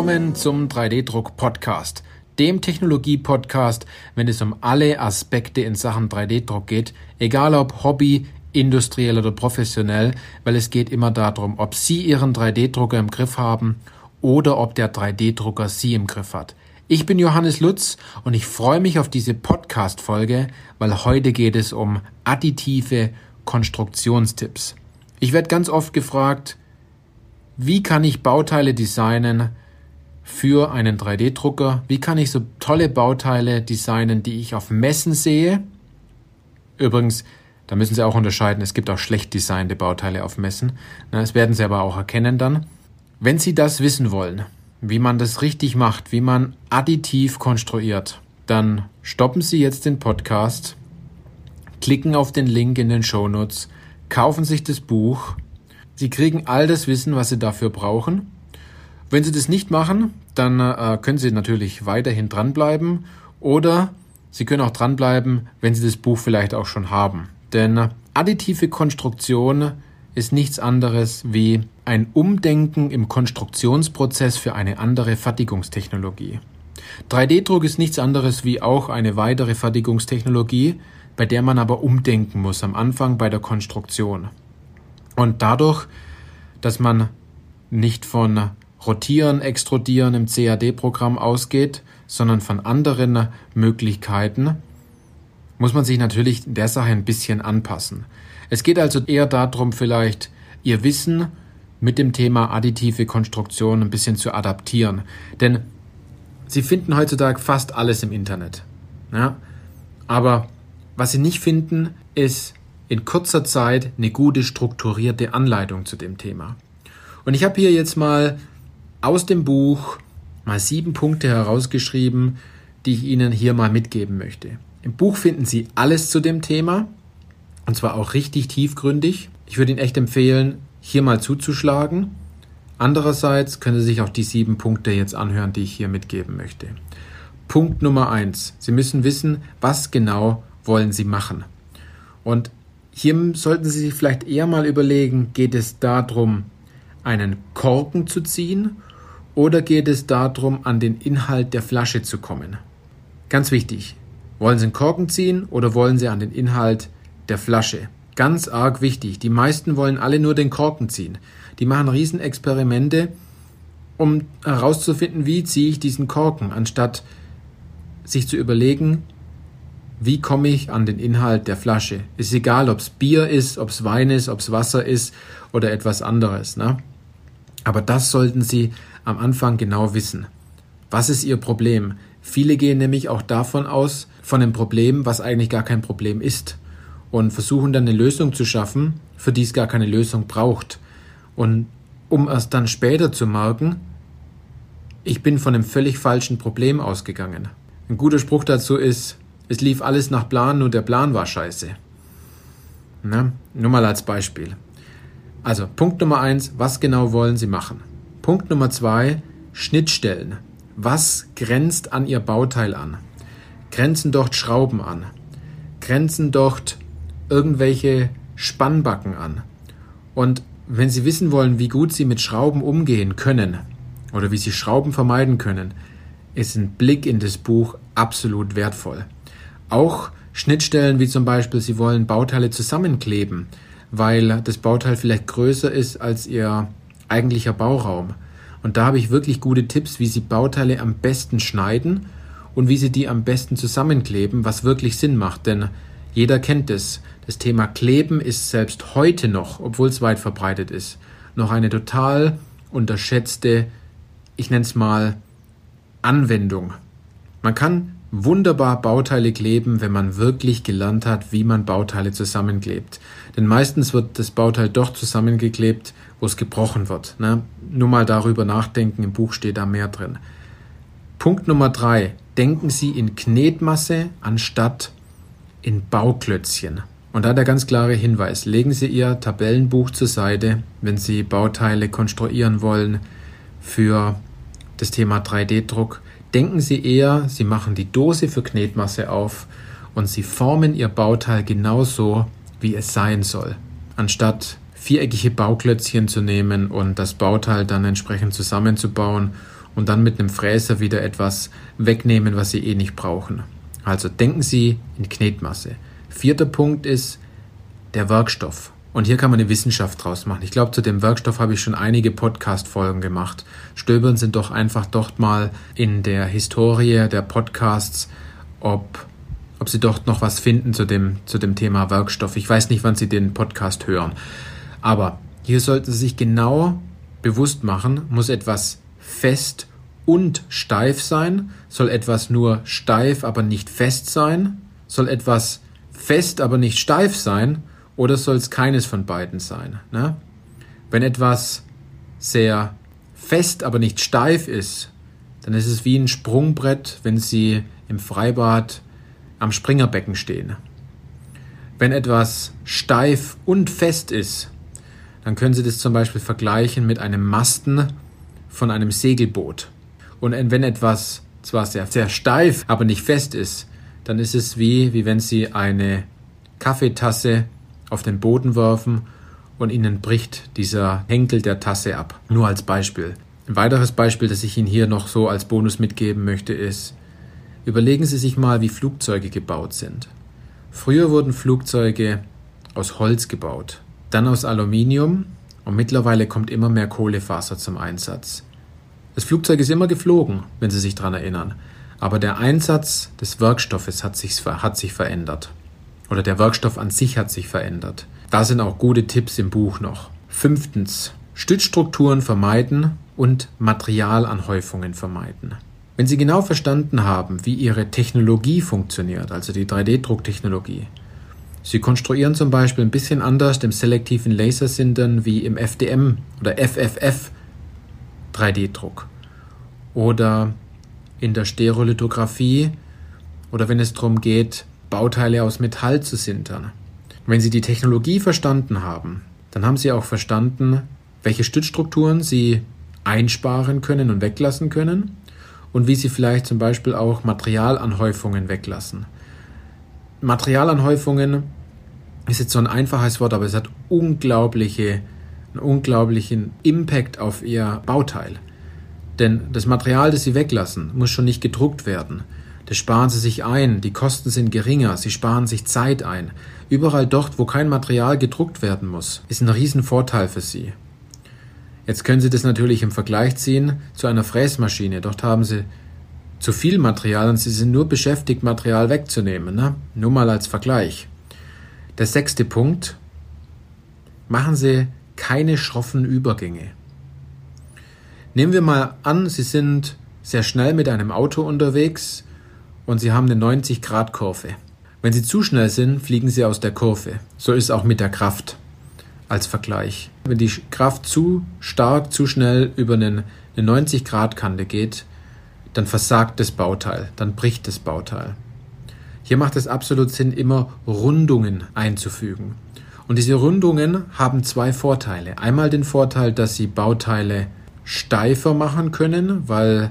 Willkommen zum 3D-Druck-Podcast, dem Technologie-Podcast, wenn es um alle Aspekte in Sachen 3D-Druck geht, egal ob Hobby, industriell oder professionell, weil es geht immer darum, ob Sie Ihren 3D-Drucker im Griff haben oder ob der 3D-Drucker Sie im Griff hat. Ich bin Johannes Lutz und ich freue mich auf diese Podcast-Folge, weil heute geht es um additive Konstruktionstipps. Ich werde ganz oft gefragt, wie kann ich Bauteile designen für einen 3D-Drucker? Wie kann ich so tolle Bauteile designen, die ich auf Messen sehe? Übrigens, da müssen Sie auch unterscheiden, es gibt auch schlecht designte Bauteile auf Messen. Das werden Sie aber auch erkennen dann. Wenn Sie das wissen wollen, wie man das richtig macht, wie man additiv konstruiert, dann stoppen Sie jetzt den Podcast, klicken auf den Link in den Shownotes, kaufen sich das Buch. Sie kriegen all das Wissen, was Sie dafür brauchen. Wenn Sie das nicht machen, dann äh, können Sie natürlich weiterhin dranbleiben oder Sie können auch dranbleiben, wenn Sie das Buch vielleicht auch schon haben. Denn additive Konstruktion ist nichts anderes wie ein Umdenken im Konstruktionsprozess für eine andere Fertigungstechnologie. 3D-Druck ist nichts anderes wie auch eine weitere Fertigungstechnologie, bei der man aber umdenken muss am Anfang bei der Konstruktion. Und dadurch, dass man nicht von Rotieren, Extrudieren im CAD-Programm ausgeht, sondern von anderen Möglichkeiten, muss man sich natürlich der Sache ein bisschen anpassen. Es geht also eher darum, vielleicht Ihr Wissen mit dem Thema additive Konstruktion ein bisschen zu adaptieren. Denn Sie finden heutzutage fast alles im Internet. Ja? Aber was Sie nicht finden, ist in kurzer Zeit eine gute strukturierte Anleitung zu dem Thema. Und ich habe hier jetzt mal aus dem Buch mal sieben Punkte herausgeschrieben, die ich Ihnen hier mal mitgeben möchte. Im Buch finden Sie alles zu dem Thema. Und zwar auch richtig tiefgründig. Ich würde Ihnen echt empfehlen, hier mal zuzuschlagen. Andererseits können Sie sich auch die sieben Punkte jetzt anhören, die ich hier mitgeben möchte. Punkt Nummer eins. Sie müssen wissen, was genau wollen Sie machen. Und hier sollten Sie sich vielleicht eher mal überlegen, geht es darum, einen Korken zu ziehen oder geht es darum, an den Inhalt der Flasche zu kommen? Ganz wichtig. Wollen Sie einen Korken ziehen oder wollen Sie an den Inhalt der Flasche. Ganz arg wichtig. Die meisten wollen alle nur den Korken ziehen. Die machen Riesenexperimente, um herauszufinden, wie ziehe ich diesen Korken, anstatt sich zu überlegen, wie komme ich an den Inhalt der Flasche. Ist egal, ob es Bier ist, ob es Wein ist, ob es Wasser ist oder etwas anderes. Ne? Aber das sollten Sie am Anfang genau wissen. Was ist Ihr Problem? Viele gehen nämlich auch davon aus, von einem Problem, was eigentlich gar kein Problem ist und versuchen dann eine Lösung zu schaffen, für die es gar keine Lösung braucht. Und um erst dann später zu merken, ich bin von einem völlig falschen Problem ausgegangen. Ein guter Spruch dazu ist, es lief alles nach Plan, nur der Plan war scheiße. Na, nur mal als Beispiel. Also Punkt Nummer eins, was genau wollen Sie machen? Punkt Nummer zwei, Schnittstellen. Was grenzt an Ihr Bauteil an? Grenzen dort Schrauben an? Grenzen dort irgendwelche Spannbacken an. Und wenn Sie wissen wollen, wie gut Sie mit Schrauben umgehen können oder wie Sie Schrauben vermeiden können, ist ein Blick in das Buch absolut wertvoll. Auch Schnittstellen wie zum Beispiel, Sie wollen Bauteile zusammenkleben, weil das Bauteil vielleicht größer ist als Ihr eigentlicher Bauraum. Und da habe ich wirklich gute Tipps, wie Sie Bauteile am besten schneiden und wie Sie die am besten zusammenkleben, was wirklich Sinn macht. Denn jeder kennt es. Das Thema Kleben ist selbst heute noch, obwohl es weit verbreitet ist, noch eine total unterschätzte, ich nenne es mal, Anwendung. Man kann wunderbar Bauteile kleben, wenn man wirklich gelernt hat, wie man Bauteile zusammenklebt. Denn meistens wird das Bauteil doch zusammengeklebt, wo es gebrochen wird. Ne? Nur mal darüber nachdenken, im Buch steht da mehr drin. Punkt Nummer drei. Denken Sie in Knetmasse anstatt in Bauklötzchen. Und da der ganz klare Hinweis, legen Sie Ihr Tabellenbuch zur Seite, wenn Sie Bauteile konstruieren wollen für das Thema 3D-Druck. Denken Sie eher, Sie machen die Dose für Knetmasse auf und Sie formen Ihr Bauteil genauso, wie es sein soll, anstatt viereckige Bauklötzchen zu nehmen und das Bauteil dann entsprechend zusammenzubauen und dann mit einem Fräser wieder etwas wegnehmen, was Sie eh nicht brauchen. Also denken Sie in Knetmasse. Vierter Punkt ist der Werkstoff. Und hier kann man eine Wissenschaft draus machen. Ich glaube, zu dem Werkstoff habe ich schon einige Podcast-Folgen gemacht. Stöbern Sie doch einfach dort mal in der Historie der Podcasts, ob, ob Sie dort noch was finden zu dem, zu dem Thema Werkstoff. Ich weiß nicht, wann Sie den Podcast hören. Aber hier sollten Sie sich genau bewusst machen, muss etwas fest und steif sein? Soll etwas nur steif, aber nicht fest sein? Soll etwas fest, aber nicht steif sein? Oder soll es keines von beiden sein? Ne? Wenn etwas sehr fest, aber nicht steif ist, dann ist es wie ein Sprungbrett, wenn Sie im Freibad am Springerbecken stehen. Wenn etwas steif und fest ist, dann können Sie das zum Beispiel vergleichen mit einem Masten von einem Segelboot. Und wenn etwas zwar sehr, sehr steif, aber nicht fest ist, dann ist es wie, wie wenn Sie eine Kaffeetasse auf den Boden werfen und Ihnen bricht dieser Henkel der Tasse ab. Nur als Beispiel. Ein weiteres Beispiel, das ich Ihnen hier noch so als Bonus mitgeben möchte, ist, überlegen Sie sich mal, wie Flugzeuge gebaut sind. Früher wurden Flugzeuge aus Holz gebaut dann aus Aluminium und mittlerweile kommt immer mehr Kohlefaser zum Einsatz. Das Flugzeug ist immer geflogen, wenn Sie sich daran erinnern, aber der Einsatz des Werkstoffes hat sich, hat sich verändert. Oder der Werkstoff an sich hat sich verändert. Da sind auch gute Tipps im Buch noch. Fünftens. Stützstrukturen vermeiden und Materialanhäufungen vermeiden. Wenn Sie genau verstanden haben, wie Ihre Technologie funktioniert, also die 3D-Drucktechnologie, Sie konstruieren zum Beispiel ein bisschen anders im selektiven Lasersindern wie im FDM oder FFF 3D-Druck oder in der Stereolithografie oder wenn es darum geht, Bauteile aus Metall zu sintern. Wenn Sie die Technologie verstanden haben, dann haben Sie auch verstanden, welche Stützstrukturen Sie einsparen können und weglassen können und wie Sie vielleicht zum Beispiel auch Materialanhäufungen weglassen. Materialanhäufungen ist jetzt so ein einfaches Wort, aber es hat unglaubliche, einen unglaublichen Impact auf ihr Bauteil. Denn das Material, das sie weglassen, muss schon nicht gedruckt werden. Das sparen sie sich ein, die Kosten sind geringer, sie sparen sich Zeit ein. Überall dort, wo kein Material gedruckt werden muss, ist ein Riesenvorteil für sie. Jetzt können Sie das natürlich im Vergleich ziehen zu einer Fräsmaschine. Dort haben Sie zu viel Material und Sie sind nur beschäftigt, Material wegzunehmen. Ne? Nur mal als Vergleich. Der sechste Punkt. Machen Sie keine schroffen Übergänge. Nehmen wir mal an, Sie sind sehr schnell mit einem Auto unterwegs und Sie haben eine 90-Grad-Kurve. Wenn Sie zu schnell sind, fliegen Sie aus der Kurve. So ist es auch mit der Kraft als Vergleich. Wenn die Kraft zu stark, zu schnell über eine 90-Grad-Kante geht, dann versagt das Bauteil, dann bricht das Bauteil. Hier macht es absolut Sinn, immer Rundungen einzufügen. Und diese Rundungen haben zwei Vorteile. Einmal den Vorteil, dass sie Bauteile steifer machen können, weil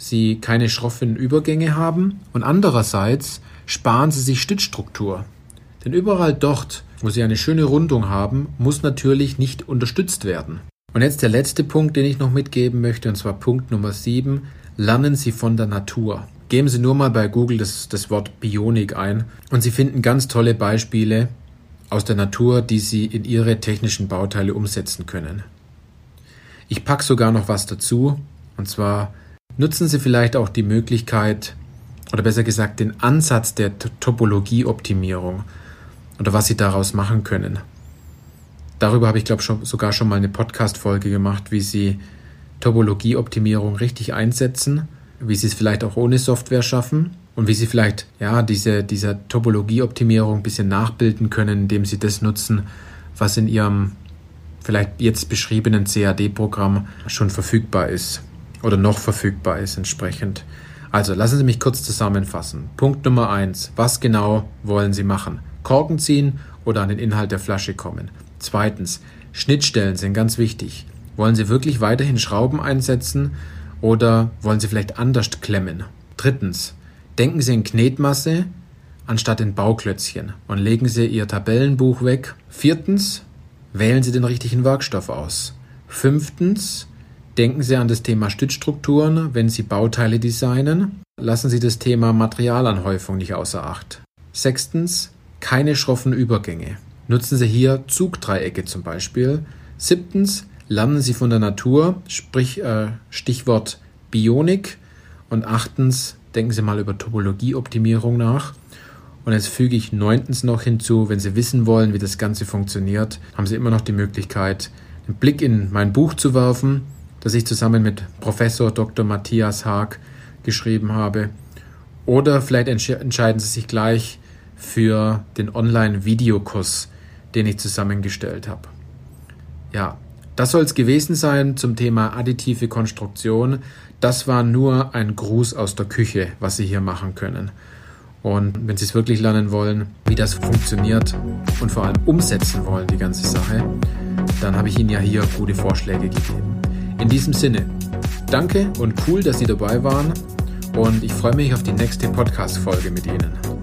sie keine schroffen Übergänge haben. Und andererseits sparen sie sich Stützstruktur. Denn überall dort, wo sie eine schöne Rundung haben, muss natürlich nicht unterstützt werden. Und jetzt der letzte Punkt, den ich noch mitgeben möchte, und zwar Punkt Nummer 7. Lernen Sie von der Natur. Geben Sie nur mal bei Google das, das Wort Bionik ein und Sie finden ganz tolle Beispiele aus der Natur, die Sie in Ihre technischen Bauteile umsetzen können. Ich packe sogar noch was dazu, und zwar nutzen Sie vielleicht auch die Möglichkeit, oder besser gesagt den Ansatz der Topologieoptimierung oder was Sie daraus machen können. Darüber habe ich, glaube ich, sogar schon mal eine Podcast-Folge gemacht, wie Sie Topologieoptimierung richtig einsetzen wie sie es vielleicht auch ohne Software schaffen und wie sie vielleicht ja diese dieser Topologieoptimierung ein bisschen nachbilden können, indem sie das nutzen, was in ihrem vielleicht jetzt beschriebenen CAD-Programm schon verfügbar ist oder noch verfügbar ist entsprechend. Also lassen Sie mich kurz zusammenfassen. Punkt Nummer eins: Was genau wollen Sie machen? Korken ziehen oder an den Inhalt der Flasche kommen? Zweitens, Schnittstellen sind ganz wichtig. Wollen Sie wirklich weiterhin Schrauben einsetzen oder wollen Sie vielleicht anders klemmen? Drittens, denken Sie in Knetmasse anstatt in Bauklötzchen und legen Sie Ihr Tabellenbuch weg. Viertens, wählen Sie den richtigen Werkstoff aus. Fünftens, Denken Sie an das Thema Stützstrukturen, wenn Sie Bauteile designen. Lassen Sie das Thema Materialanhäufung nicht außer Acht. Sechstens, keine schroffen Übergänge. Nutzen Sie hier Zugdreiecke zum Beispiel. Siebtens, lernen Sie von der Natur, sprich äh, Stichwort Bionik. Und achtens, denken Sie mal über Topologieoptimierung nach. Und jetzt füge ich neuntens noch hinzu, wenn Sie wissen wollen, wie das Ganze funktioniert, haben Sie immer noch die Möglichkeit, einen Blick in mein Buch zu werfen, das ich zusammen mit Professor Dr. Matthias Haag geschrieben habe. Oder vielleicht entscheiden Sie sich gleich für den Online-Videokurs, den ich zusammengestellt habe. Ja, das soll es gewesen sein zum Thema additive Konstruktion. Das war nur ein Gruß aus der Küche, was Sie hier machen können. Und wenn Sie es wirklich lernen wollen, wie das funktioniert und vor allem umsetzen wollen, die ganze Sache, dann habe ich Ihnen ja hier gute Vorschläge gegeben. In diesem Sinne, danke und cool, dass Sie dabei waren und ich freue mich auf die nächste Podcast-Folge mit Ihnen.